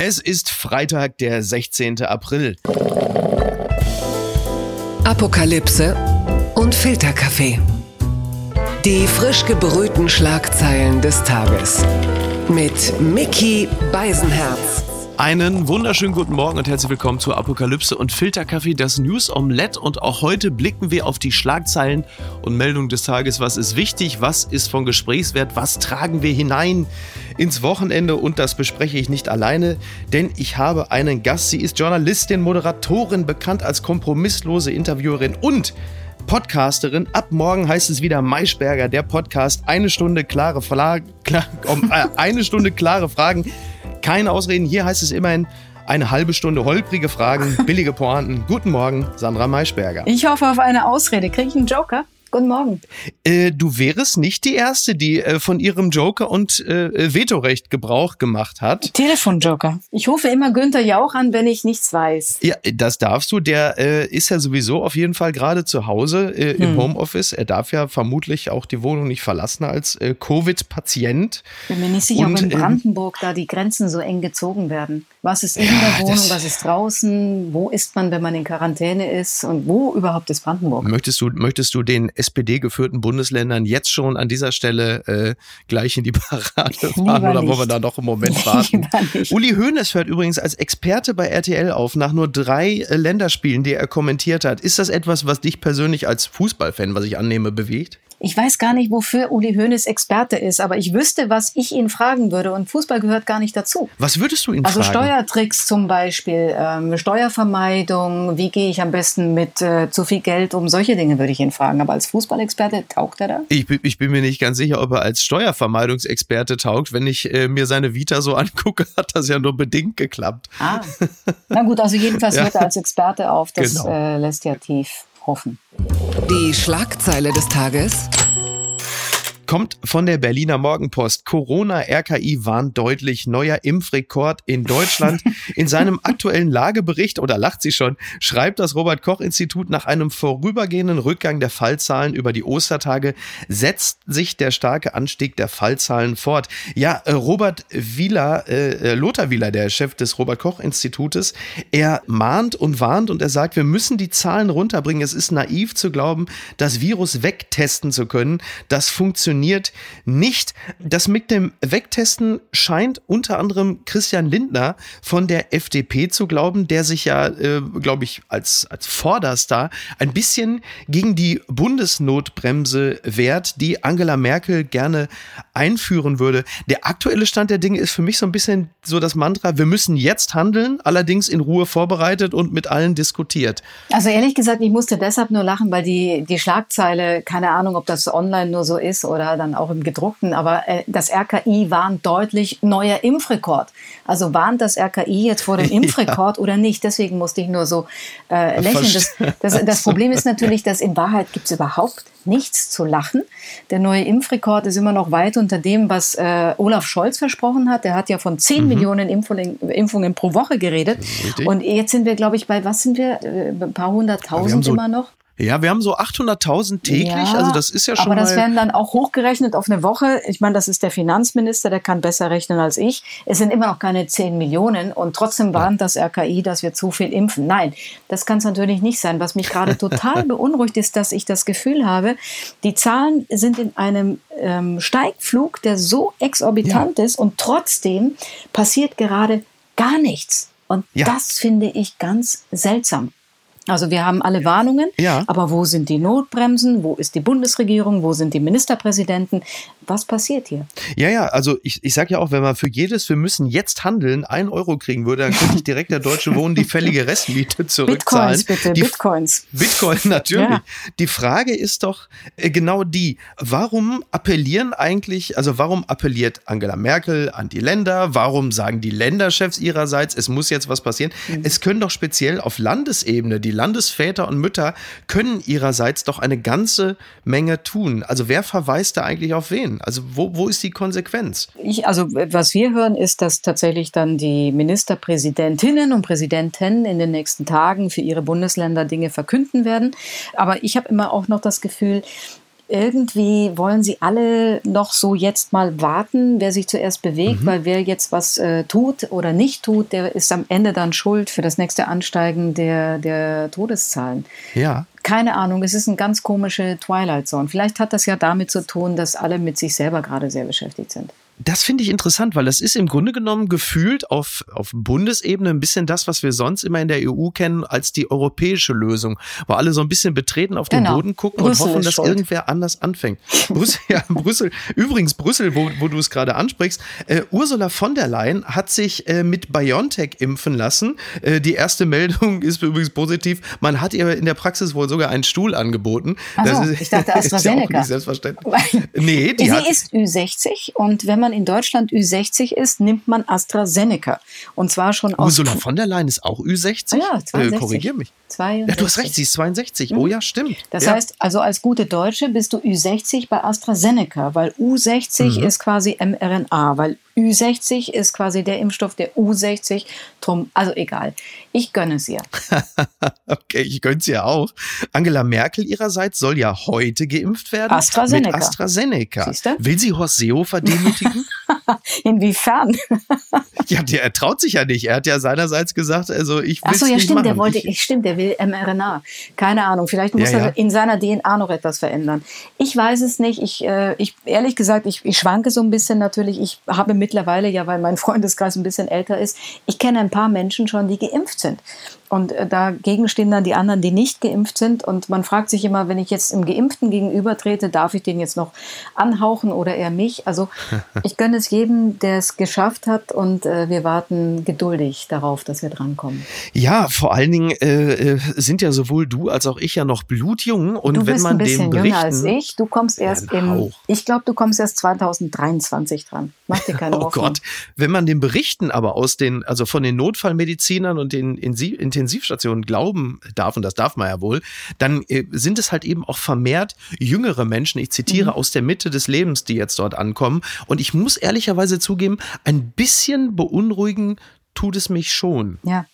Es ist Freitag, der 16. April. Apokalypse und Filterkaffee. Die frisch gebrühten Schlagzeilen des Tages. Mit Mickey Beisenherz. Einen wunderschönen guten Morgen und herzlich willkommen zu Apokalypse und Filterkaffee, das News Omelette. Und auch heute blicken wir auf die Schlagzeilen und Meldungen des Tages. Was ist wichtig? Was ist von Gesprächswert? Was tragen wir hinein ins Wochenende? Und das bespreche ich nicht alleine, denn ich habe einen Gast. Sie ist Journalistin, Moderatorin, bekannt als kompromisslose Interviewerin und Podcasterin. Ab morgen heißt es wieder Maischberger, der Podcast. Eine Stunde klare, Fla klar, um, äh, eine Stunde klare Fragen keine Ausreden. Hier heißt es immerhin eine halbe Stunde holprige Fragen, billige Pointen. Guten Morgen, Sandra Maischberger. Ich hoffe auf eine Ausrede. Kriege ich einen Joker? Guten Morgen. Äh, du wärst nicht die Erste, die äh, von ihrem Joker und äh, Vetorecht Gebrauch gemacht hat. Telefonjoker. Ich rufe immer Günther Jauch an, wenn ich nichts weiß. Ja, das darfst du. Der äh, ist ja sowieso auf jeden Fall gerade zu Hause äh, im hm. Homeoffice. Er darf ja vermutlich auch die Wohnung nicht verlassen als äh, Covid-Patient. Bin mir nicht sicher, und, ob in ähm, Brandenburg da die Grenzen so eng gezogen werden. Was ist in ja, der Wohnung, was ist draußen? Wo ist man, wenn man in Quarantäne ist? Und wo überhaupt ist Brandenburg? Möchtest du, möchtest du den SPD-geführten Bundesländern jetzt schon an dieser Stelle äh, gleich in die Parade fahren oder wollen wir da noch einen Moment warten? Uli Hoeneß hört übrigens als Experte bei RTL auf, nach nur drei äh, Länderspielen, die er kommentiert hat. Ist das etwas, was dich persönlich als Fußballfan, was ich annehme, bewegt? Ich weiß gar nicht, wofür Uli Hoeneß Experte ist, aber ich wüsste, was ich ihn fragen würde. Und Fußball gehört gar nicht dazu. Was würdest du ihn also fragen? Also Steuertricks zum Beispiel, ähm, Steuervermeidung, wie gehe ich am besten mit äh, zu viel Geld um, solche Dinge würde ich ihn fragen. Aber als Fußballexperte taugt er da? Ich, ich bin mir nicht ganz sicher, ob er als Steuervermeidungsexperte taugt. Wenn ich äh, mir seine Vita so angucke, hat das ja nur bedingt geklappt. Ah, na gut, also jedenfalls ja. hört er als Experte auf. Das genau. äh, lässt ja tief hoffen. Die Schlagzeile des Tages kommt von der Berliner Morgenpost. Corona-RKI warnt deutlich neuer Impfrekord in Deutschland. In seinem aktuellen Lagebericht, oder lacht sie schon, schreibt das Robert-Koch-Institut nach einem vorübergehenden Rückgang der Fallzahlen über die Ostertage setzt sich der starke Anstieg der Fallzahlen fort. Ja, äh, Robert Wieler, äh, äh, Lothar Wieler, der Chef des Robert-Koch-Institutes, er mahnt und warnt und er sagt, wir müssen die Zahlen runterbringen. Es ist naiv zu glauben, das Virus wegtesten zu können. Das funktioniert funktioniert nicht. Das mit dem Wegtesten scheint unter anderem Christian Lindner von der FDP zu glauben, der sich ja, äh, glaube ich, als, als Vorderstar ein bisschen gegen die Bundesnotbremse wehrt, die Angela Merkel gerne einführen würde. Der aktuelle Stand der Dinge ist für mich so ein bisschen so das Mantra, wir müssen jetzt handeln, allerdings in Ruhe vorbereitet und mit allen diskutiert. Also ehrlich gesagt, ich musste deshalb nur lachen, weil die, die Schlagzeile, keine Ahnung, ob das online nur so ist oder dann auch im gedruckten, aber äh, das RKI warnt deutlich neuer Impfrekord. Also warnt das RKI jetzt vor dem Impfrekord ja. oder nicht? Deswegen musste ich nur so äh, lächeln. Das, das, das Problem ist natürlich, dass in Wahrheit gibt es überhaupt nichts zu lachen. Der neue Impfrekord ist immer noch weit unter dem, was äh, Olaf Scholz versprochen hat. Der hat ja von 10 mhm. Millionen Impfungen, Impfungen, pro Woche geredet. Und jetzt sind wir, glaube ich, bei, was sind wir? Äh, ein paar hunderttausend so immer noch? Ja, wir haben so 800.000 täglich, ja, also das ist ja schon Aber das werden dann auch hochgerechnet auf eine Woche. Ich meine, das ist der Finanzminister, der kann besser rechnen als ich. Es sind immer noch keine 10 Millionen und trotzdem warnt das RKI, dass wir zu viel impfen. Nein, das kann es natürlich nicht sein. Was mich gerade total beunruhigt, ist, dass ich das Gefühl habe, die Zahlen sind in einem ähm, Steigflug, der so exorbitant ja. ist und trotzdem passiert gerade gar nichts. Und ja. das finde ich ganz seltsam. Also wir haben alle Warnungen, ja. aber wo sind die Notbremsen? Wo ist die Bundesregierung? Wo sind die Ministerpräsidenten? Was passiert hier? Ja, ja, also ich, ich sage ja auch, wenn man für jedes, wir müssen jetzt handeln, ein Euro kriegen würde, dann könnte ich direkt der Deutsche Wohnen die fällige Restmiete zurückzahlen. Bitcoins bitte, die, Bitcoins. Bitcoin natürlich. Ja. Die Frage ist doch äh, genau die, warum appellieren eigentlich, also warum appelliert Angela Merkel an die Länder? Warum sagen die Länderchefs ihrerseits, es muss jetzt was passieren? Mhm. Es können doch speziell auf Landesebene die Landesväter und Mütter können ihrerseits doch eine ganze Menge tun. Also wer verweist da eigentlich auf wen? Also wo, wo ist die Konsequenz? Ich, also was wir hören, ist, dass tatsächlich dann die Ministerpräsidentinnen und Präsidenten in den nächsten Tagen für ihre Bundesländer Dinge verkünden werden. Aber ich habe immer auch noch das Gefühl, irgendwie wollen sie alle noch so jetzt mal warten, wer sich zuerst bewegt, mhm. weil wer jetzt was äh, tut oder nicht tut, der ist am Ende dann schuld für das nächste Ansteigen der, der Todeszahlen. Ja. Keine Ahnung, es ist eine ganz komische Twilight Zone. Vielleicht hat das ja damit zu tun, dass alle mit sich selber gerade sehr beschäftigt sind. Das finde ich interessant, weil das ist im Grunde genommen gefühlt auf, auf Bundesebene ein bisschen das, was wir sonst immer in der EU kennen als die europäische Lösung, wo alle so ein bisschen betreten auf den genau. Boden gucken Brüssel und hoffen, dass schuld. irgendwer anders anfängt. Brüssel, ja, Brüssel. Übrigens, Brüssel, wo, wo du es gerade ansprichst, äh, Ursula von der Leyen hat sich äh, mit BioNTech impfen lassen. Äh, die erste Meldung ist übrigens positiv. Man hat ihr in der Praxis wohl sogar einen Stuhl angeboten. So, das ist, ich dachte AstraZeneca. Ist ja auch nicht selbstverständlich. nee, die Sie hat, ist Ü60 und wenn man man in Deutschland Ü60 ist, nimmt man AstraZeneca. Und zwar schon aus. Ursula von der Leyen ist auch Ü60? Ja, 62. Äh, korrigier mich. 62. Ja, du hast recht, sie ist 62. Mhm. Oh ja, stimmt. Das ja. heißt, also als gute Deutsche bist du Ü60 bei AstraZeneca, weil U60 mhm. ist quasi mRNA, weil Ü60 ist quasi der Impfstoff der U60. Drum, also egal. Ich gönne es ihr. okay, ich gönne es ihr auch. Angela Merkel ihrerseits soll ja heute geimpft werden. AstraZeneca. Mit AstraZeneca. Siehste? Will sie Horst Seehofer demütigen? Inwiefern? ja, der er traut sich ja nicht. Er hat ja seinerseits gesagt, also ich will Ach so, ja, nicht stimmt, machen. der wollte, ich, stimmt, der will mRNA. Keine Ahnung, vielleicht muss ja, er ja. in seiner DNA noch etwas verändern. Ich weiß es nicht. Ich, äh, ich ehrlich gesagt, ich, ich schwanke so ein bisschen natürlich. Ich habe mittlerweile ja, weil mein Freundeskreis ein bisschen älter ist, ich kenne ein paar Menschen schon, die geimpft sind. Und äh, dagegen stehen dann die anderen, die nicht geimpft sind. Und man fragt sich immer, wenn ich jetzt im Geimpften gegenübertrete, darf ich den jetzt noch anhauchen oder eher mich? Also ich gönne es jedem, der es geschafft hat. Und äh, wir warten geduldig darauf, dass wir drankommen. Ja, vor allen Dingen äh, äh sind ja sowohl du als auch ich ja noch blutjung. Und du wenn bist man ein bisschen jünger als ich. Du kommst erst ja, im, ich glaube, du kommst erst 2023 dran. Mach dir keine oh Hoffnung. Oh Gott, wenn man den Berichten aber aus den, also von den Notfallmedizinern und den Intensivstationen glauben darf, und das darf man ja wohl, dann äh, sind es halt eben auch vermehrt jüngere Menschen, ich zitiere, mhm. aus der Mitte des Lebens, die jetzt dort ankommen. Und ich muss ehrlicherweise zugeben, ein bisschen beunruhigen tut es mich schon. Ja.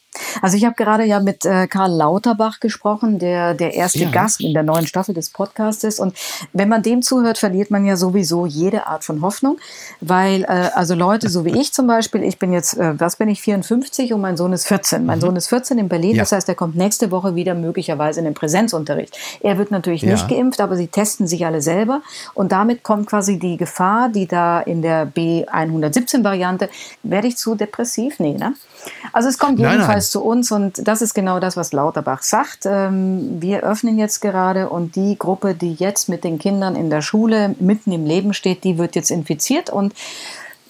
Also ich habe gerade ja mit äh, Karl Lauterbach gesprochen, der der erste ja. Gast in der neuen Staffel des Podcasts ist. Und wenn man dem zuhört, verliert man ja sowieso jede Art von Hoffnung, weil äh, also Leute so wie ich zum Beispiel, ich bin jetzt, äh, was bin ich, 54 und mein Sohn ist 14. Mein mhm. Sohn ist 14 in Berlin, ja. das heißt, er kommt nächste Woche wieder möglicherweise in den Präsenzunterricht. Er wird natürlich ja. nicht geimpft, aber sie testen sich alle selber und damit kommt quasi die Gefahr, die da in der B117-Variante, werde ich zu depressiv? Nee, ne? Also es kommt jedenfalls nein, nein. zu uns und das ist genau das, was Lauterbach sagt. Ähm, wir öffnen jetzt gerade und die Gruppe, die jetzt mit den Kindern in der Schule mitten im Leben steht, die wird jetzt infiziert und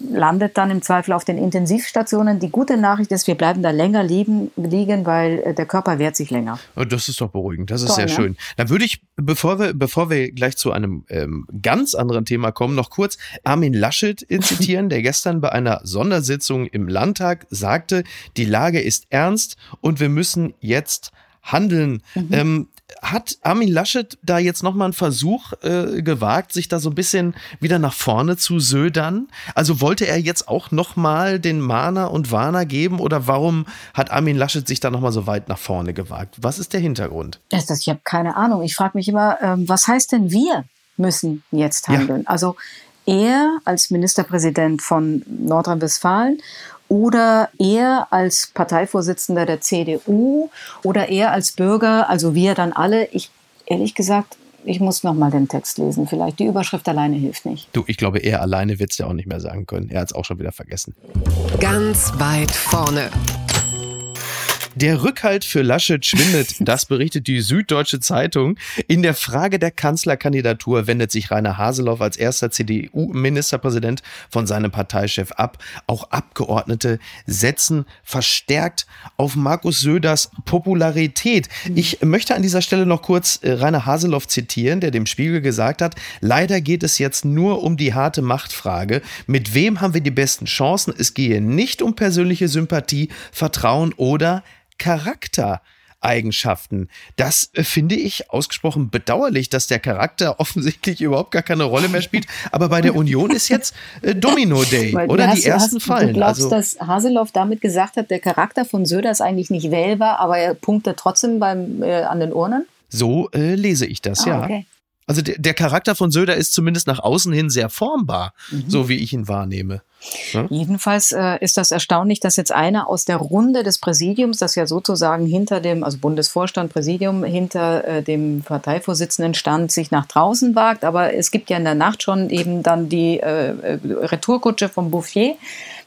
landet dann im Zweifel auf den Intensivstationen. Die gute Nachricht ist, wir bleiben da länger liegen, liegen weil äh, der Körper wehrt sich länger. Oh, das ist doch beruhigend, das ist Toll, sehr ne? schön. Dann würde ich, bevor wir, bevor wir gleich zu einem ähm, ganz anderen Thema kommen, noch kurz Armin Laschet zitieren, der gestern bei einer Sondersitzung im Landtag sagte, die Lage ist ernst und wir müssen jetzt handeln. Mhm. Ähm, hat Armin Laschet da jetzt nochmal einen Versuch äh, gewagt, sich da so ein bisschen wieder nach vorne zu södern? Also wollte er jetzt auch nochmal den Mahner und Warner geben oder warum hat Armin Laschet sich da nochmal so weit nach vorne gewagt? Was ist der Hintergrund? Das, das, ich habe keine Ahnung. Ich frage mich immer, ähm, was heißt denn wir müssen jetzt handeln? Ja. Also er als Ministerpräsident von Nordrhein-Westfalen oder er als Parteivorsitzender der CDU oder er als Bürger, also wir dann alle. Ich ehrlich gesagt, ich muss noch mal den Text lesen. Vielleicht die Überschrift alleine hilft nicht. Du, ich glaube, er alleine wird es ja auch nicht mehr sagen können. Er hat es auch schon wieder vergessen. Ganz weit vorne. Der Rückhalt für Laschet schwindet, das berichtet die Süddeutsche Zeitung. In der Frage der Kanzlerkandidatur wendet sich Rainer Haseloff als erster CDU-Ministerpräsident von seinem Parteichef ab. Auch Abgeordnete setzen verstärkt auf Markus Söders Popularität. Ich möchte an dieser Stelle noch kurz äh, Rainer Haseloff zitieren, der dem Spiegel gesagt hat, leider geht es jetzt nur um die harte Machtfrage. Mit wem haben wir die besten Chancen? Es gehe nicht um persönliche Sympathie, Vertrauen oder Charaktereigenschaften. Das äh, finde ich ausgesprochen bedauerlich, dass der Charakter offensichtlich überhaupt gar keine Rolle mehr spielt. Aber bei der Union ist jetzt äh, Domino Day, oder? Hast, die ersten hast, fallen. Du glaubst, also, dass Haseloff damit gesagt hat, der Charakter von Söder ist eigentlich nicht wählbar, aber er punktet trotzdem beim, äh, an den Urnen? So äh, lese ich das, ah, ja. Okay. Also der, der Charakter von Söder ist zumindest nach außen hin sehr formbar, mhm. so wie ich ihn wahrnehme. Ja? Jedenfalls äh, ist das erstaunlich, dass jetzt einer aus der Runde des Präsidiums, das ja sozusagen hinter dem, also Bundesvorstand, Präsidium, hinter äh, dem Parteivorsitzenden stand, sich nach draußen wagt. Aber es gibt ja in der Nacht schon eben dann die äh, äh Retourkutsche vom Bouffier.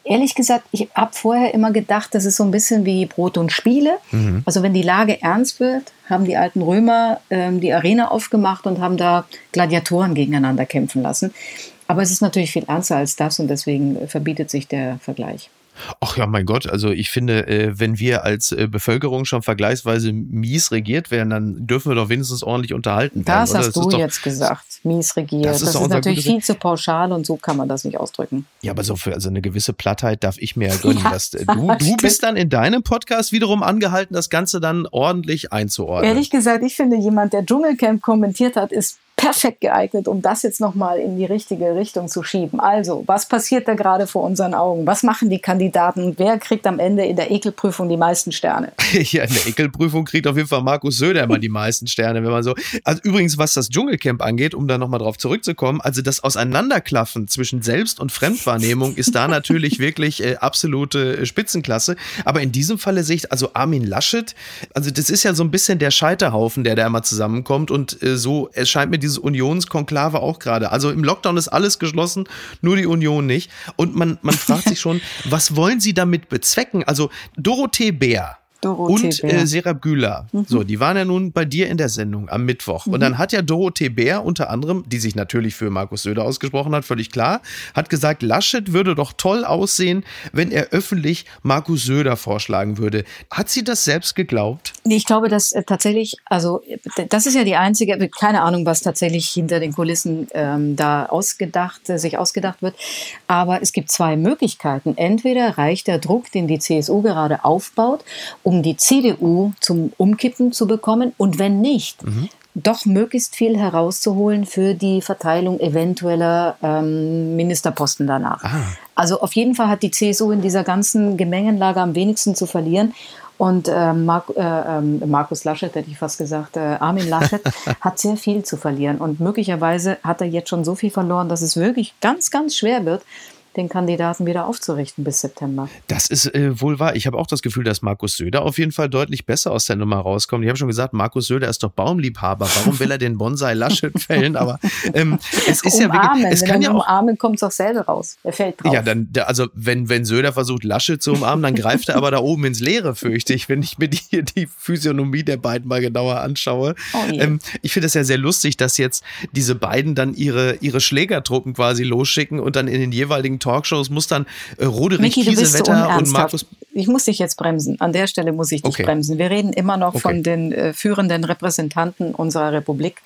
Ehrlich gesagt, ich habe vorher immer gedacht, das ist so ein bisschen wie Brot und Spiele. Mhm. Also wenn die Lage ernst wird, haben die alten Römer ähm, die Arena aufgemacht und haben da Gladiatoren gegeneinander kämpfen lassen. Aber es ist natürlich viel ernster als das und deswegen verbietet sich der Vergleich. Ach ja, mein Gott, also ich finde, äh, wenn wir als äh, Bevölkerung schon vergleichsweise mies regiert werden, dann dürfen wir doch wenigstens ordentlich unterhalten werden. Das hast das du doch, jetzt gesagt, mies regiert. Das ist, das ist natürlich viel zu pauschal und so kann man das nicht ausdrücken. Ja, aber so für also eine gewisse Plattheit darf ich mir ja gönnen. Ja, dass, äh, du, du bist dann in deinem Podcast wiederum angehalten, das Ganze dann ordentlich einzuordnen. Ehrlich gesagt, ich finde, jemand, der Dschungelcamp kommentiert hat, ist perfekt geeignet, um das jetzt nochmal in die richtige Richtung zu schieben. Also, was passiert da gerade vor unseren Augen? Was machen die Kandidaten? Wer kriegt am Ende in der Ekelprüfung die meisten Sterne? ja, in der Ekelprüfung kriegt auf jeden Fall Markus Söder immer die meisten Sterne, wenn man so. Also übrigens, was das Dschungelcamp angeht, um da nochmal drauf zurückzukommen, also das Auseinanderklaffen zwischen Selbst- und Fremdwahrnehmung ist da natürlich wirklich äh, absolute Spitzenklasse. Aber in diesem Falle sehe ich, also Armin Laschet, also das ist ja so ein bisschen der Scheiterhaufen, der da immer zusammenkommt und äh, so, es scheint mir die dieses Unionskonklave auch gerade. Also im Lockdown ist alles geschlossen, nur die Union nicht. Und man, man fragt sich schon, was wollen sie damit bezwecken? Also Dorothee Bär, Dorothee und äh, Serap Güler. Mhm. So, die waren ja nun bei dir in der Sendung am Mittwoch. Mhm. Und dann hat ja Dorothee Bär unter anderem, die sich natürlich für Markus Söder ausgesprochen hat, völlig klar, hat gesagt, Laschet würde doch toll aussehen, wenn er öffentlich Markus Söder vorschlagen würde. Hat sie das selbst geglaubt? Ich glaube, dass äh, tatsächlich, also das ist ja die einzige, keine Ahnung, was tatsächlich hinter den Kulissen ähm, da ausgedacht, äh, sich ausgedacht wird. Aber es gibt zwei Möglichkeiten. Entweder reicht der Druck, den die CSU gerade aufbaut, um die CDU zum Umkippen zu bekommen und wenn nicht, mhm. doch möglichst viel herauszuholen für die Verteilung eventueller ähm, Ministerposten danach. Ah. Also auf jeden Fall hat die CSU in dieser ganzen Gemengenlage am wenigsten zu verlieren. Und äh, Mark, äh, äh, Markus Laschet, hätte ich fast gesagt, äh, Armin Laschet hat sehr viel zu verlieren. Und möglicherweise hat er jetzt schon so viel verloren, dass es wirklich ganz, ganz schwer wird, den Kandidaten wieder aufzurichten bis September. Das ist äh, wohl wahr. Ich habe auch das Gefühl, dass Markus Söder auf jeden Fall deutlich besser aus der Nummer rauskommt. Ich habe schon gesagt, Markus Söder ist doch Baumliebhaber. Warum will er den Bonsai Laschet fällen? Aber ähm, es ist umarmen. ja wirklich, es wenn kann ja auch umarmen, kommt es auch selber raus. Er fällt drauf. Ja, dann also wenn wenn Söder versucht Laschet zu umarmen, dann greift er aber da oben ins Leere, fürchte ich, wenn ich mir die, die Physiognomie der beiden mal genauer anschaue. Oh ähm, ich finde es ja sehr lustig, dass jetzt diese beiden dann ihre ihre Schlägertruppen quasi losschicken und dann in den jeweiligen Talkshows muss dann äh, Roderich Kiesewetter und Markus. Ich muss dich jetzt bremsen. An der Stelle muss ich dich okay. bremsen. Wir reden immer noch okay. von den äh, führenden Repräsentanten unserer Republik.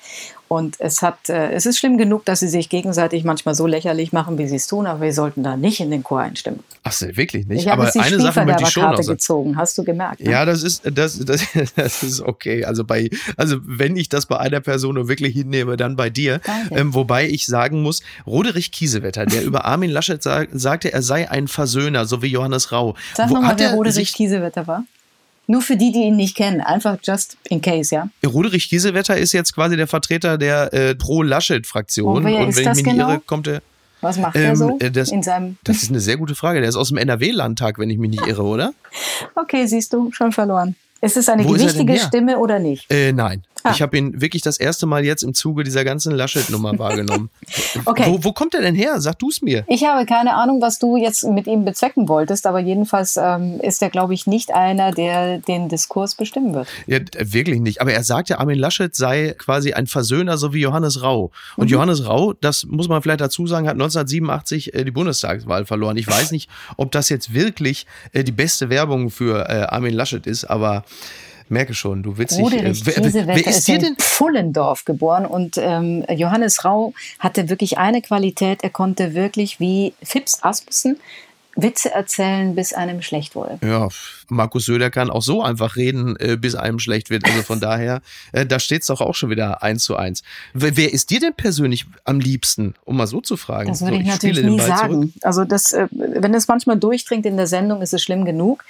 Und es hat, äh, es ist schlimm genug, dass sie sich gegenseitig manchmal so lächerlich machen, wie sie es tun, aber wir sollten da nicht in den Chor einstimmen. Ach so, wirklich nicht. Ich habe aber eine Sache möchte ich schon Karte gezogen, hast du gemerkt? Ne? Ja, das ist, das, das, das ist okay. Also bei, also wenn ich das bei einer Person wirklich hinnehme, dann bei dir. Ähm, wobei ich sagen muss, Roderich Kiesewetter, der über Armin Laschet sag, sagte, er sei ein Versöhner, so wie Johannes Rau. Sag nochmal, wer Roderich Kiesewetter war. Nur für die, die ihn nicht kennen, einfach just in case, ja. Roderich Giesewetter ist jetzt quasi der Vertreter der äh, Pro-Laschet-Fraktion. Und, und wenn ich mich nicht genau? irre, kommt er. Was macht ähm, er so äh, das, in seinem? Das ist eine sehr gute Frage. Der ist aus dem NRW-Landtag, wenn ich mich nicht irre, oder? okay, siehst du, schon verloren. Ist es eine Wo gewichtige Stimme oder nicht? Äh, nein. Ah. Ich habe ihn wirklich das erste Mal jetzt im Zuge dieser ganzen Laschet-Nummer wahrgenommen. okay. Wo, wo, kommt er denn her? Sag du es mir. Ich habe keine Ahnung, was du jetzt mit ihm bezwecken wolltest, aber jedenfalls ähm, ist er, glaube ich, nicht einer, der den Diskurs bestimmen wird. Ja, wirklich nicht. Aber er sagt ja, Armin Laschet sei quasi ein Versöhner, so wie Johannes Rau. Und mhm. Johannes Rau, das muss man vielleicht dazu sagen, hat 1987 äh, die Bundestagswahl verloren. Ich weiß nicht, ob das jetzt wirklich äh, die beste Werbung für äh, Armin Laschet ist, aber merke schon, du willst Roderich dich. Äh, wer, wer ist, ist in denn? Pfullendorf geboren und ähm, Johannes Rau hatte wirklich eine Qualität, er konnte wirklich wie Fips Asmussen Witze erzählen, bis einem schlecht wurde. Ja, Markus Söder kann auch so einfach reden, äh, bis einem schlecht wird. Also von daher, äh, da steht es doch auch schon wieder eins zu eins. Wer, ist dir denn persönlich am liebsten, um mal so zu fragen? Das würde so, ich, ich natürlich nie sagen. Zurück. Also das, äh, wenn es manchmal durchdringt in der Sendung, ist es schlimm genug.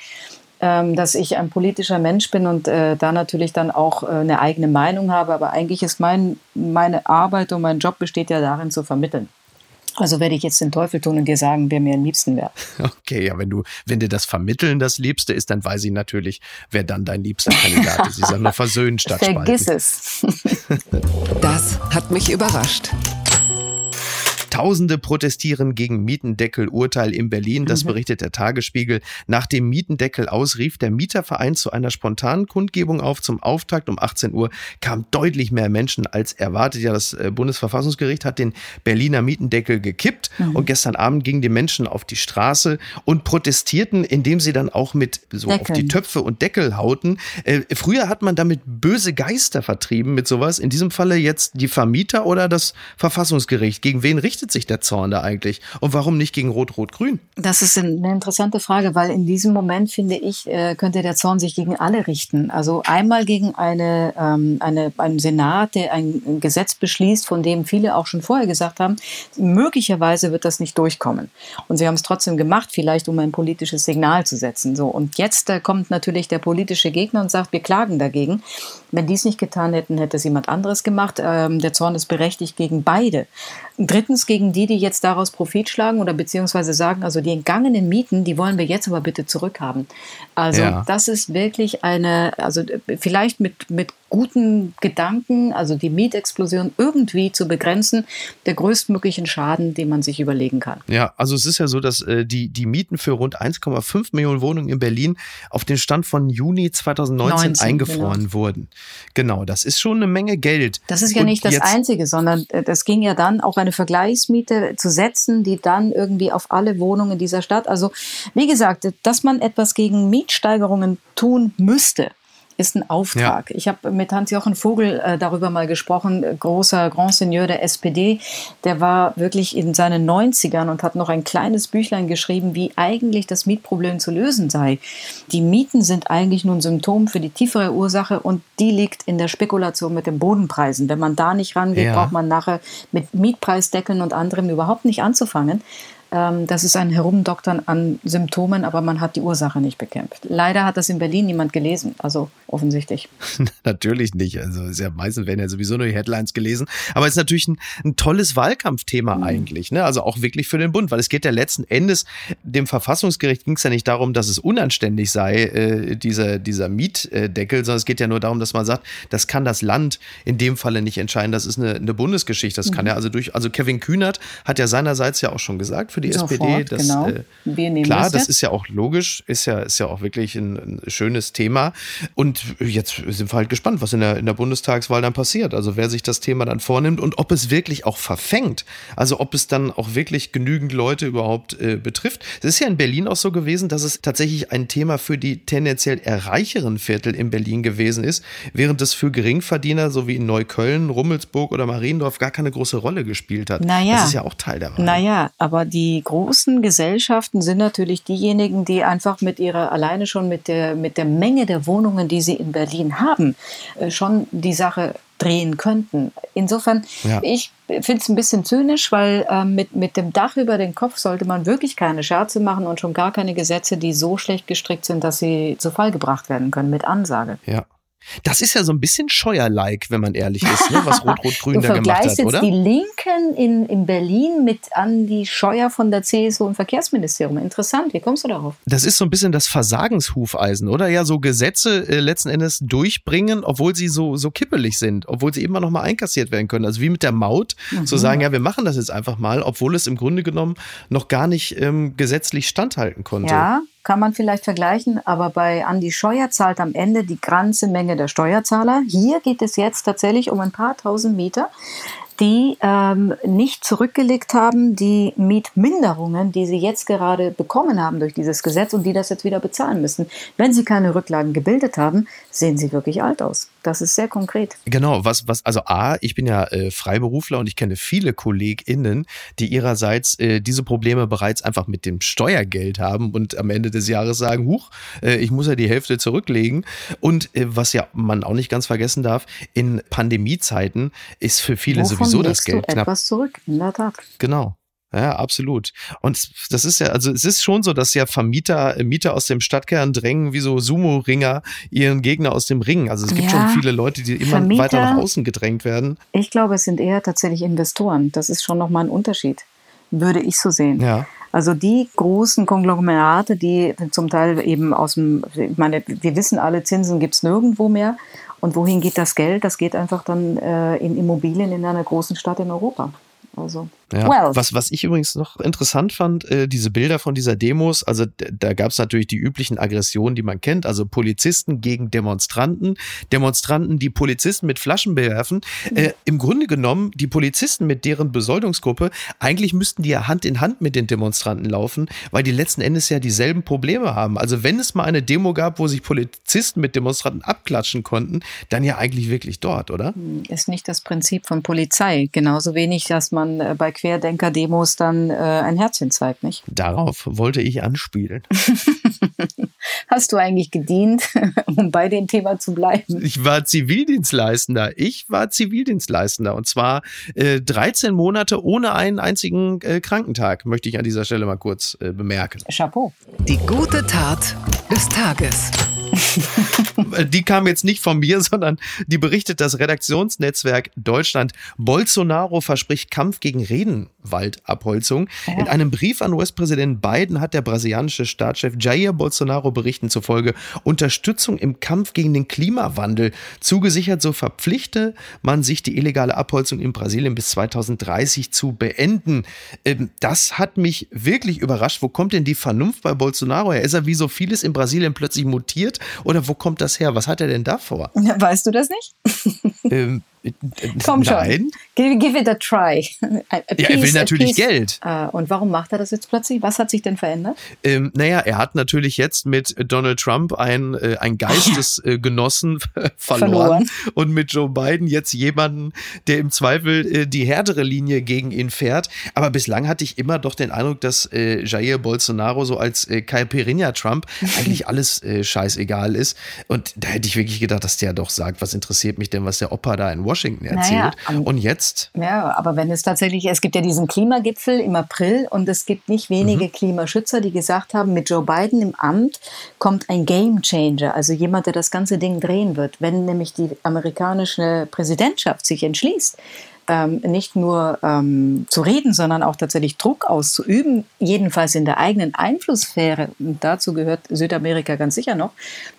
Ähm, dass ich ein politischer Mensch bin und äh, da natürlich dann auch äh, eine eigene Meinung habe. Aber eigentlich ist mein, meine Arbeit und mein Job besteht ja darin zu vermitteln. Also werde ich jetzt den Teufel tun und dir sagen, wer mir am liebsten wäre. Okay, ja, wenn du, wenn dir das Vermitteln das Liebste ist, dann weiß ich natürlich, wer dann dein liebster Kandidat ist. Ich sage nur versöhnen statt Vergiss es. das hat mich überrascht. Tausende protestieren gegen Mietendeckel-Urteil in Berlin. Das mhm. berichtet der Tagesspiegel. Nach dem Mietendeckel ausrief der Mieterverein zu einer spontanen Kundgebung auf. Zum Auftakt um 18 Uhr kamen deutlich mehr Menschen als erwartet. Ja, das äh, Bundesverfassungsgericht hat den Berliner Mietendeckel gekippt mhm. und gestern Abend gingen die Menschen auf die Straße und protestierten, indem sie dann auch mit so Deckeln. auf die Töpfe und Deckel hauten. Äh, früher hat man damit böse Geister vertrieben mit sowas. In diesem Falle jetzt die Vermieter oder das Verfassungsgericht. Gegen wen richtet richtet sich der Zorn da eigentlich? Und warum nicht gegen Rot-Rot-Grün? Das ist eine interessante Frage, weil in diesem Moment, finde ich, äh, könnte der Zorn sich gegen alle richten. Also einmal gegen eine, ähm, eine, einen Senat, der ein Gesetz beschließt, von dem viele auch schon vorher gesagt haben, möglicherweise wird das nicht durchkommen. Und sie haben es trotzdem gemacht, vielleicht um ein politisches Signal zu setzen. So. Und jetzt äh, kommt natürlich der politische Gegner und sagt, wir klagen dagegen. Wenn die es nicht getan hätten, hätte es jemand anderes gemacht. Ähm, der Zorn ist berechtigt gegen beide. Drittens gegen die, die jetzt daraus Profit schlagen oder beziehungsweise sagen, also die entgangenen Mieten, die wollen wir jetzt aber bitte zurückhaben. Also ja. das ist wirklich eine, also vielleicht mit, mit guten Gedanken, also die Mietexplosion irgendwie zu begrenzen, der größtmöglichen Schaden, den man sich überlegen kann. Ja, also es ist ja so, dass äh, die, die Mieten für rund 1,5 Millionen Wohnungen in Berlin auf den Stand von Juni 2019 19, eingefroren genau. wurden. Genau, das ist schon eine Menge Geld. Das ist ja Und nicht das Einzige, sondern äh, das ging ja dann auch eine Vergleichsmiete zu setzen, die dann irgendwie auf alle Wohnungen dieser Stadt, also wie gesagt, dass man etwas gegen Mietsteigerungen tun müsste, ist ein Auftrag. Ja. Ich habe mit Hans-Jochen Vogel äh, darüber mal gesprochen, großer Grand Seigneur der SPD. Der war wirklich in seinen 90ern und hat noch ein kleines Büchlein geschrieben, wie eigentlich das Mietproblem zu lösen sei. Die Mieten sind eigentlich nur ein Symptom für die tiefere Ursache und die liegt in der Spekulation mit den Bodenpreisen. Wenn man da nicht rangeht, ja. braucht man nachher mit Mietpreisdeckeln und anderem überhaupt nicht anzufangen. Ähm, das ist ein Herumdoktern an Symptomen, aber man hat die Ursache nicht bekämpft. Leider hat das in Berlin niemand gelesen, also offensichtlich. natürlich nicht. Also ja meistens werden ja sowieso nur die Headlines gelesen. Aber es ist natürlich ein, ein tolles Wahlkampfthema mhm. eigentlich. Ne? Also auch wirklich für den Bund, weil es geht ja letzten Endes, dem Verfassungsgericht ging es ja nicht darum, dass es unanständig sei, äh, dieser, dieser Mietdeckel, sondern es geht ja nur darum, dass man sagt, das kann das Land in dem Falle nicht entscheiden. Das ist eine, eine Bundesgeschichte. Das mhm. kann ja also durch, also Kevin Kühnert hat ja seinerseits ja auch schon gesagt, für die Sofort, SPD. Das, genau. äh, klar, das, das ist ja auch logisch, ist ja, ist ja auch wirklich ein, ein, schönes Thema. Und jetzt sind wir halt gespannt, was in der, in der Bundestagswahl dann passiert. Also wer sich das Thema dann vornimmt und ob es wirklich auch verfängt. Also ob es dann auch wirklich genügend Leute überhaupt äh, betrifft. Es ist ja in Berlin auch so gewesen, dass es tatsächlich ein Thema für die tendenziell eher reicheren Viertel in Berlin gewesen ist, während es für Geringverdiener, so wie in Neukölln, Rummelsburg oder Mariendorf, gar keine große Rolle gespielt hat. Naja, das ist ja auch Teil der Wahl. Naja, aber die die großen Gesellschaften sind natürlich diejenigen, die einfach mit ihrer, alleine schon mit der, mit der Menge der Wohnungen, die sie in Berlin haben, äh, schon die Sache drehen könnten. Insofern, ja. ich finde es ein bisschen zynisch, weil äh, mit, mit dem Dach über den Kopf sollte man wirklich keine Scherze machen und schon gar keine Gesetze, die so schlecht gestrickt sind, dass sie zu Fall gebracht werden können mit Ansage. Ja. Das ist ja so ein bisschen Scheuer-like, wenn man ehrlich ist, ne? was Rot-Rot-Grün da gemacht hat, jetzt oder? die Linken in, in Berlin mit Andi Scheuer von der CSU im Verkehrsministerium. Interessant, wie kommst du darauf? Das ist so ein bisschen das Versagenshufeisen, oder? Ja, so Gesetze äh, letzten Endes durchbringen, obwohl sie so, so kippelig sind, obwohl sie immer noch mal einkassiert werden können. Also wie mit der Maut, mhm. zu sagen, ja, wir machen das jetzt einfach mal, obwohl es im Grunde genommen noch gar nicht ähm, gesetzlich standhalten konnte. Ja, kann man vielleicht vergleichen, aber bei Andi Scheuer zahlt am Ende die ganze Menge der Steuerzahler. Hier geht es jetzt tatsächlich um ein paar tausend Mieter die ähm, nicht zurückgelegt haben, die Mietminderungen, die sie jetzt gerade bekommen haben durch dieses Gesetz und die das jetzt wieder bezahlen müssen. Wenn sie keine Rücklagen gebildet haben, sehen sie wirklich alt aus. Das ist sehr konkret. Genau, was, was, also A, ich bin ja äh, Freiberufler und ich kenne viele KollegInnen, die ihrerseits äh, diese Probleme bereits einfach mit dem Steuergeld haben und am Ende des Jahres sagen, huch, äh, ich muss ja die Hälfte zurücklegen. Und äh, was ja man auch nicht ganz vergessen darf, in Pandemiezeiten ist für viele Wovon sowieso das Geld du knapp. etwas zurück, in der Tat. Genau. Ja, absolut. Und das ist ja, also es ist schon so, dass ja Vermieter, Mieter aus dem Stadtkern drängen wie so Sumo-Ringer ihren Gegner aus dem Ring. Also es gibt ja, schon viele Leute, die immer Vermieter, weiter nach außen gedrängt werden. Ich glaube, es sind eher tatsächlich Investoren. Das ist schon nochmal ein Unterschied, würde ich so sehen. Ja. Also die großen Konglomerate, die zum Teil eben aus dem, ich meine, wir wissen alle, Zinsen gibt es nirgendwo mehr. Und wohin geht das Geld? Das geht einfach dann äh, in Immobilien in einer großen Stadt in Europa. Also ja. Well. Was, was ich übrigens noch interessant fand, äh, diese Bilder von dieser Demos, also da gab es natürlich die üblichen Aggressionen, die man kennt, also Polizisten gegen Demonstranten, Demonstranten, die Polizisten mit Flaschen bewerfen. Mhm. Äh, Im Grunde genommen, die Polizisten mit deren Besoldungsgruppe, eigentlich müssten die ja Hand in Hand mit den Demonstranten laufen, weil die letzten Endes ja dieselben Probleme haben. Also wenn es mal eine Demo gab, wo sich Polizisten mit Demonstranten abklatschen konnten, dann ja eigentlich wirklich dort, oder? Hm, ist nicht das Prinzip von Polizei. Genauso wenig, dass man äh, bei Querdenker-Demos dann äh, ein Herzchen zeigt, nicht? Darauf wollte ich anspielen. Hast du eigentlich gedient, um bei dem Thema zu bleiben? Ich war Zivildienstleistender. Ich war Zivildienstleistender und zwar äh, 13 Monate ohne einen einzigen äh, Krankentag, möchte ich an dieser Stelle mal kurz äh, bemerken. Chapeau. Die gute Tat des Tages. die kam jetzt nicht von mir, sondern die berichtet das Redaktionsnetzwerk Deutschland. Bolsonaro verspricht Kampf gegen Redenwaldabholzung. Ja. In einem Brief an US-Präsident Biden hat der brasilianische Staatschef Jair Bolsonaro Berichten zufolge Unterstützung im Kampf gegen den Klimawandel zugesichert. So verpflichte man sich, die illegale Abholzung in Brasilien bis 2030 zu beenden. Ähm, das hat mich wirklich überrascht. Wo kommt denn die Vernunft bei Bolsonaro her? Ist er wie so vieles in Brasilien plötzlich mutiert oder wo kommt das her? Was hat er denn da vor? Weißt du das nicht? ähm, Komm schon. Nein. Give, give it a try. A, a ja, er will natürlich Geld. Uh, und warum macht er das jetzt plötzlich? Was hat sich denn verändert? Ähm, naja, er hat natürlich jetzt mit Donald Trump ein, äh, Geistesgenossen äh, verloren. verloren. Und mit Joe Biden jetzt jemanden, der im Zweifel äh, die härtere Linie gegen ihn fährt. Aber bislang hatte ich immer doch den Eindruck, dass äh, Jair Bolsonaro so als äh, Caipirinha Trump eigentlich alles äh, scheißegal ist. Und da hätte ich wirklich gedacht, dass der doch sagt, was interessiert mich denn, was der Opa da in Washington Washington erzählt. Naja, und jetzt? Ja, aber wenn es tatsächlich, es gibt ja diesen Klimagipfel im April und es gibt nicht wenige mhm. Klimaschützer, die gesagt haben, mit Joe Biden im Amt kommt ein Game Changer, also jemand, der das ganze Ding drehen wird. Wenn nämlich die amerikanische Präsidentschaft sich entschließt, ähm, nicht nur ähm, zu reden, sondern auch tatsächlich Druck auszuüben, jedenfalls in der eigenen Einflusssphäre, und dazu gehört Südamerika ganz sicher noch,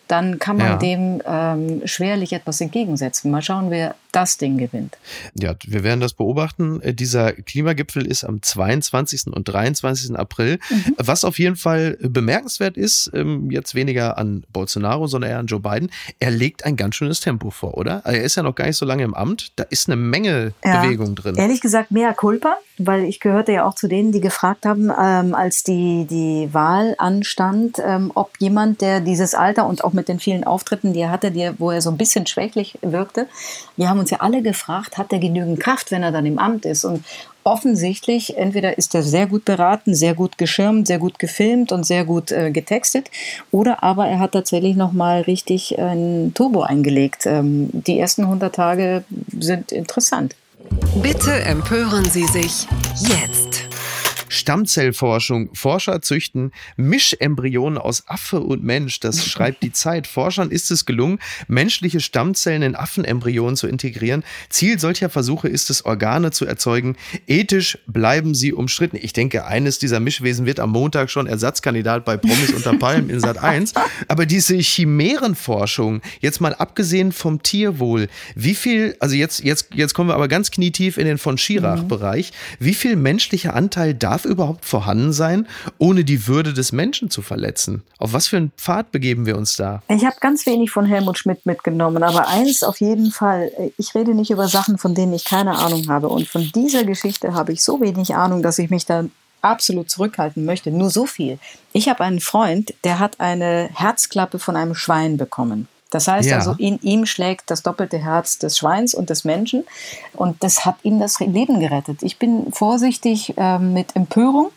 dann kann man ja. dem ähm, schwerlich etwas entgegensetzen. Mal schauen, wer das Ding gewinnt. Ja, wir werden das beobachten. Äh, dieser Klimagipfel ist am 22. und 23. April. Mhm. Was auf jeden Fall bemerkenswert ist, ähm, jetzt weniger an Bolsonaro, sondern eher an Joe Biden, er legt ein ganz schönes Tempo vor, oder? Er ist ja noch gar nicht so lange im Amt. Da ist eine Menge ja. Bewegung drin. Ehrlich gesagt, mehr Culpa, weil ich gehörte ja auch zu denen, die gefragt haben, ähm, als die, die Wahl anstand, ähm, ob jemand, der dieses Alter und auch mit den vielen Auftritten, die er hatte, die, wo er so ein bisschen schwächlich wirkte, wir haben uns ja alle gefragt, hat er genügend Kraft, wenn er dann im Amt ist? Und offensichtlich, entweder ist er sehr gut beraten, sehr gut geschirmt, sehr gut gefilmt und sehr gut äh, getextet, oder aber er hat tatsächlich nochmal richtig ein Turbo eingelegt. Ähm, die ersten 100 Tage sind interessant. Bitte empören Sie sich jetzt. Stammzellforschung. Forscher züchten Mischembryonen aus Affe und Mensch. Das schreibt die Zeit. Forschern ist es gelungen, menschliche Stammzellen in Affenembryonen zu integrieren. Ziel solcher Versuche ist es, Organe zu erzeugen. Ethisch bleiben sie umstritten. Ich denke, eines dieser Mischwesen wird am Montag schon Ersatzkandidat bei Promis unter Palmen in Sat 1. Aber diese Chimärenforschung, jetzt mal abgesehen vom Tierwohl, wie viel, also jetzt, jetzt, jetzt kommen wir aber ganz knietief in den von Schirach-Bereich. Wie viel menschlicher Anteil darf darf überhaupt vorhanden sein, ohne die Würde des Menschen zu verletzen? Auf was für einen Pfad begeben wir uns da? Ich habe ganz wenig von Helmut Schmidt mitgenommen, aber eins auf jeden Fall. Ich rede nicht über Sachen, von denen ich keine Ahnung habe. Und von dieser Geschichte habe ich so wenig Ahnung, dass ich mich da absolut zurückhalten möchte. Nur so viel. Ich habe einen Freund, der hat eine Herzklappe von einem Schwein bekommen. Das heißt ja. also, in ihm schlägt das doppelte Herz des Schweins und des Menschen und das hat ihm das Leben gerettet. Ich bin vorsichtig äh, mit Empörung,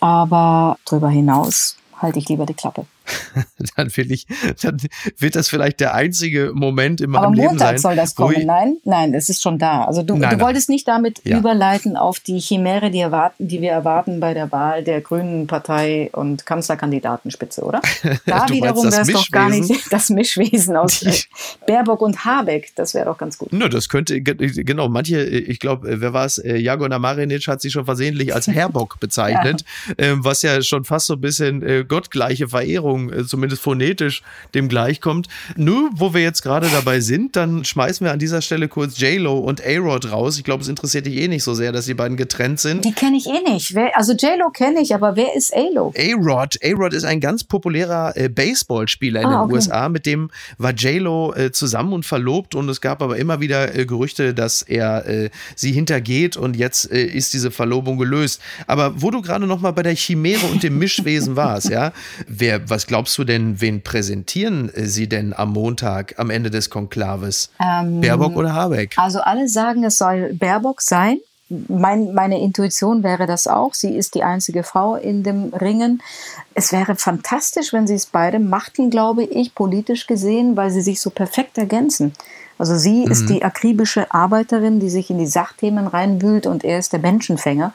aber darüber hinaus halte ich lieber die Klappe. dann will ich, dann wird das vielleicht der einzige Moment in meinem Aber Leben Montag sein. soll das kommen. Nein, nein, das ist schon da. Also du, Nein, du nein. wolltest nicht damit Ja. überleiten auf die Chimäre, die, erwarten, die wir erwarten bei der Wahl der Grünen Partei und Kanzlerkandidatenspitze, oder? Da wiederum wäre es doch gar nicht das Mischwesen aus äh, Baerbock und Habeck. Das wäre doch ganz gut. Nö, das könnte, ge- genau, manche, ich glaube, äh, wer war es, äh, Jagona Marinic hat sie schon versehentlich als Herbock bezeichnet, ähm, was ja schon fast so ein bisschen äh, gottgleiche Verehrung, äh, zumindest phonetisch, dem gleichkommt. Nur, wo wir jetzt gerade dabei sind, dann schmeißen wir an dieser Stelle kurz J-Lo und A-Rod raus. Ich glaube, es interessiert dich eh nicht so sehr, dass die beiden getrennt sind. Die kenne ich eh nicht. Wer, also J-Lo kenne ich, aber wer ist A-Lo? A-Rod. A-Rod ist ein ganz populärer äh, Baseballspieler in Ah, den okay. USA. Mit dem war J-Lo äh, zusammen und verlobt und es gab aber immer wieder äh, Gerüchte, dass er äh, sie hintergeht und jetzt äh, ist diese Verlobung gelöst. Aber wo du gerade noch mal bei der Chimäre und dem Mischwesen warst, ja, wer, was glaubst du denn, wen präsentieren äh, sie denn am Montag, am Ende des Konklaves? Ähm, Baerbock oder Habeck? Also alle sagen, es soll Baerbock sein. Mein, meine Intuition wäre das auch. Sie ist die einzige Frau in dem Ringen. Es wäre fantastisch, wenn sie es beide machten, glaube ich, politisch gesehen, weil sie sich so perfekt ergänzen. Also sie ist die akribische Arbeiterin, die sich in die Sachthemen reinwühlt und er ist der Menschenfänger.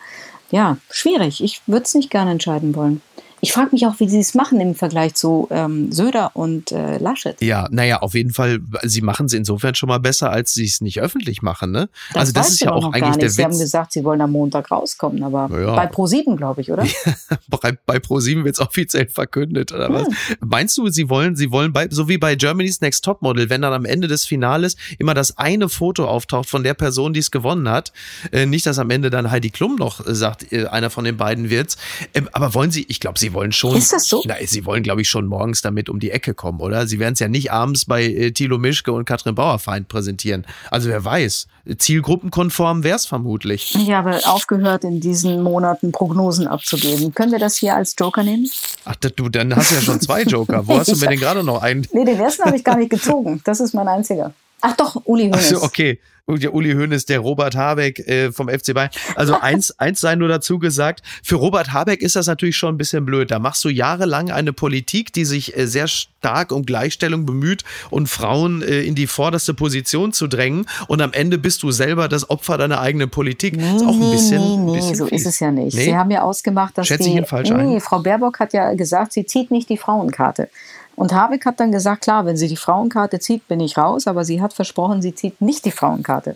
Ja, schwierig. Ich würde es nicht gerne entscheiden wollen. Ich frage mich auch, wie sie es machen im Vergleich zu ähm, Söder und äh, Laschet. Ja, naja, auf jeden Fall, sie machen es insofern schon mal besser, als sie es nicht öffentlich machen, ne? also das ist ja auch eigentlich der nicht. Sie haben Witz. gesagt, sie wollen am Montag rauskommen, aber Ja. bei Pro7, glaube ich, oder? bei, bei ProSieben wird es offiziell verkündet oder was? Hm. Meinst du, sie wollen, sie wollen bei, so wie bei Germany's Next Topmodel, wenn dann am Ende des Finales immer das eine Foto auftaucht von der Person, die es gewonnen hat, äh, nicht, dass am Ende dann Heidi Klum noch äh, sagt, äh, einer von den beiden wird's. Ähm, aber wollen sie, ich glaube, sie wollen schon. Ist das so? Na, sie wollen, glaube ich, schon morgens damit um die Ecke kommen, oder? Sie werden es ja nicht abends bei äh, Thilo Mischke und Katrin Bauerfeind präsentieren. Also wer weiß, zielgruppenkonform wär's vermutlich. Ich habe aufgehört, in diesen Monaten Prognosen abzugeben. Können wir das hier als Joker nehmen? Ach, du, dann hast du ja schon zwei Joker. Wo hast du mir denn gerade noch einen? Nee, den ersten habe ich gar nicht gezogen. Das ist mein einziger. Ach doch, Uli Hoeneß. Also okay. Und Der Uli Hoeneß, der Robert Habeck äh, vom FC Bayern. Also eins, eins sei nur dazu gesagt, für Robert Habeck ist das natürlich schon ein bisschen blöd. Da machst du jahrelang eine Politik, die sich äh, sehr stark um Gleichstellung bemüht und Frauen äh, in die vorderste Position zu drängen. Und am Ende bist du selber das Opfer deiner eigenen Politik. Nee, ist auch ein bisschen, nee, ein nee, bisschen so fies. ist es ja nicht. Nee? Sie haben ja ausgemacht, dass Schätze ich die. ihn falsch nee, ein? Frau Baerbock hat ja gesagt, sie zieht nicht die Frauenkarte. Und Habeck hat dann gesagt, klar, wenn sie die Frauenkarte zieht, bin ich raus. Aber sie hat versprochen, sie zieht nicht die Frauenkarte.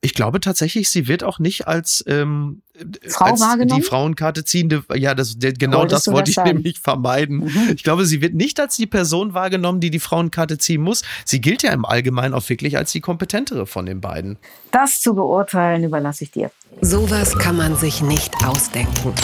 Ich glaube tatsächlich, sie wird auch nicht als, ähm, Frau als wahrgenommen? die Frauenkarte ziehende, ja, das, genau Wolltest das wollte das ich sagen? Mhm. nämlich vermeiden. Ich glaube, sie wird nicht als die Person wahrgenommen, die die Frauenkarte ziehen muss. Sie gilt ja im Allgemeinen auch wirklich als die kompetentere von den beiden. Das zu beurteilen, überlasse ich dir. Sowas kann man sich nicht ausdenken.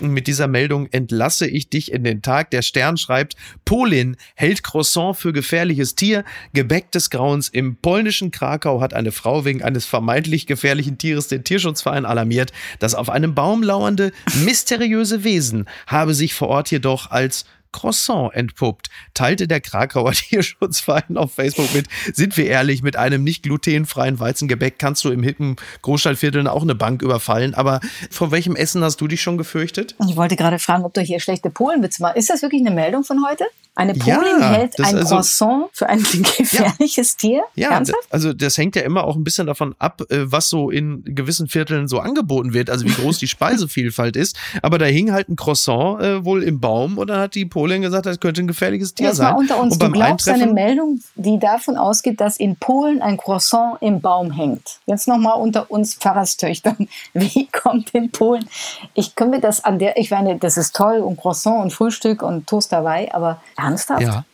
Mit dieser Meldung entlasse ich dich in den Tag. Der Stern schreibt, Polin hält Croissant für gefährliches Tier. Gebäck des Grauens im polnischen Krakau hat eine Frau wegen eines vermeintlich gefährlichen Tieres den Tierschutzverein alarmiert. Das auf einem Baum lauernde, mysteriöse Wesen habe sich vor Ort jedoch als Croissant entpuppt, teilte der Krakauer Tierschutzverein auf Facebook mit. Sind wir ehrlich, mit einem nicht glutenfreien Weizengebäck kannst du im hippen Großstadtvierteln auch eine Bank überfallen. Aber vor welchem Essen hast du dich schon gefürchtet? Ich wollte gerade fragen, ob du hier schlechte Polenwitze machst. Ist das wirklich eine Meldung von heute? Eine Ja, Polin hält das ein also- Croissant für ein gefährliches Tier? Ja, d- Ernsthaft? also das hängt ja immer auch ein bisschen davon ab, äh, was so in gewissen Vierteln so angeboten wird, also wie groß die Speisevielfalt ist. Aber da hing halt ein Croissant äh, wohl im Baum und dann hat die Polin gesagt, das könnte ein gefährliches Tier Jetzt sein. mal unter uns, und du glaubst eine Meldung, die davon ausgeht, dass in Polen ein Croissant im Baum hängt. Jetzt nochmal unter uns Pfarrerstöchtern. Wie kommt in Polen? Ich könnte mir das an der, ich meine, das ist toll und Croissant und Frühstück und Toast Hawaii, aber ernsthaft? Ja.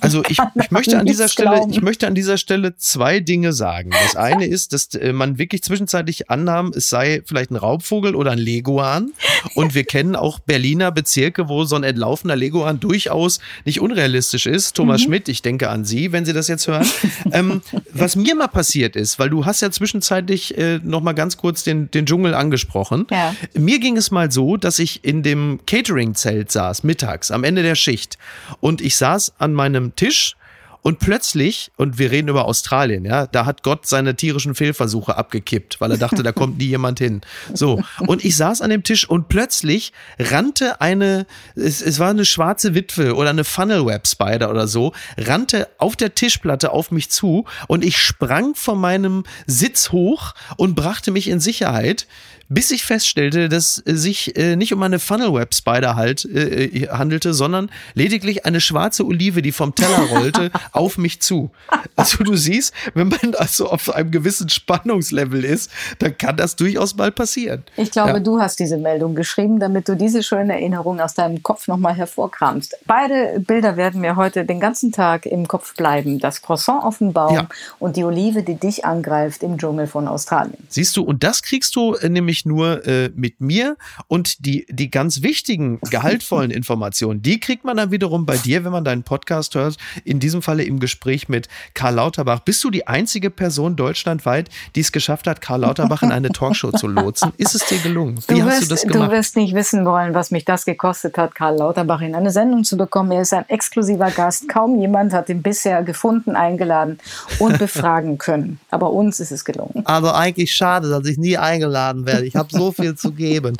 Also ich, ich möchte an dieser Stelle, glauben. ich möchte an dieser Stelle zwei Dinge sagen. Das eine ist, dass äh, man wirklich zwischenzeitlich annahm, es sei vielleicht ein Raubvogel oder ein Leguan. Und wir kennen auch Berliner Bezirke, wo so ein entlaufener Leguan durchaus nicht unrealistisch ist. Thomas Schmidt, ich denke an Sie, wenn Sie das jetzt hören. ähm, was mir mal passiert ist, weil du hast ja zwischenzeitlich äh, noch mal ganz kurz den, den Dschungel angesprochen. Ja. Mir ging es mal so, dass ich in dem Catering-Zelt saß, mittags, am Ende der Schicht. Und ich saß an meinem Tisch Und plötzlich, und wir reden über Australien, ja, da hat Gott seine tierischen Fehlversuche abgekippt, weil er dachte, da kommt nie jemand hin. So. Und ich saß an dem Tisch und plötzlich rannte eine, es, es war eine schwarze Witwe oder eine Funnel Web Spider oder so, rannte auf der Tischplatte auf mich zu und ich sprang von meinem Sitz hoch und brachte mich in Sicherheit bis ich feststellte, dass äh, sich äh, nicht um eine Funnel Web Spider halt äh, äh, handelte, sondern lediglich eine schwarze Olive, die vom Teller rollte, auf mich zu. Also du siehst, wenn man also auf einem gewissen Spannungslevel ist, dann kann das durchaus mal passieren. Ich glaube, ja. du hast diese Meldung geschrieben, damit du diese schöne Erinnerung aus deinem Kopf nochmal hervorkramst. Beide Bilder werden mir heute den ganzen Tag im Kopf bleiben. Das Croissant auf dem Baum ja. und die Olive, die dich angreift im Dschungel von Australien. Siehst du, und das kriegst du äh, nämlich nicht nur äh, mit mir und die, die ganz wichtigen, gehaltvollen Informationen, die kriegt man dann wiederum bei dir, wenn man deinen Podcast hört. In diesem Falle im Gespräch mit Karl Lauterbach. Bist du die einzige Person deutschlandweit, die es geschafft hat, Karl Lauterbach in eine Talkshow zu lotsen? Ist es dir gelungen? Wie du hast wirst, du das gemacht? Du wirst nicht wissen wollen, was mich das gekostet hat, Karl Lauterbach in eine Sendung zu bekommen. Er ist ein exklusiver Gast. Kaum jemand hat ihn bisher gefunden, eingeladen und befragen können. Aber uns ist es gelungen. Aber eigentlich schade, dass ich nie eingeladen werde. Ich habe so viel zu geben.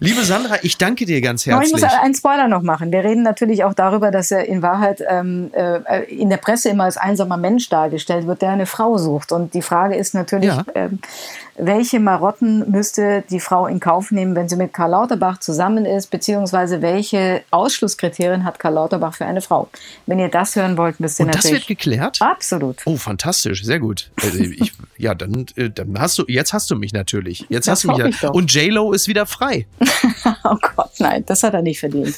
Liebe Sandra, ich danke dir ganz herzlich. ich muss einen Spoiler noch machen. Wir reden natürlich auch darüber, dass er in Wahrheit ähm, äh, in der Presse immer als einsamer Mensch dargestellt wird, der eine Frau sucht. Und die Frage ist natürlich, ja. ähm, welche Marotten müsste die Frau in Kauf nehmen, wenn sie mit Karl Lauterbach zusammen ist, beziehungsweise welche Ausschlusskriterien hat Karl Lauterbach für eine Frau? Wenn ihr das hören wollt, müsst ihr Und natürlich. Das wird geklärt? Absolut. Oh, fantastisch, sehr gut. Äh, ich, ja, dann, äh, dann hast du, jetzt hast du mich natürlich. Jetzt das hast du mich. Ja. Und J-Lo ist wieder frei. oh Gott, nein, das hat er nicht verdient.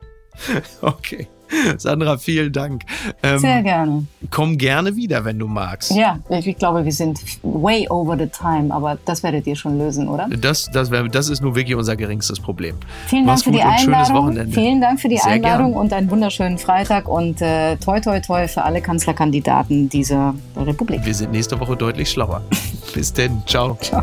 okay. Sandra, vielen Dank. Ähm, Sehr gerne. Komm gerne wieder, wenn du magst. Ja, ich glaube, wir sind way over the time, aber das werdet ihr schon lösen, oder? Das, das, wär, das ist nur wirklich unser geringstes Problem. Vielen Dank Mach's für die Einladung. Vielen Dank für die Sehr Einladung gern. und einen wunderschönen Freitag und äh, toi toi toi für alle Kanzlerkandidaten dieser Republik. Wir sind nächste Woche deutlich schlauer. Bis denn. Ciao. Ciao.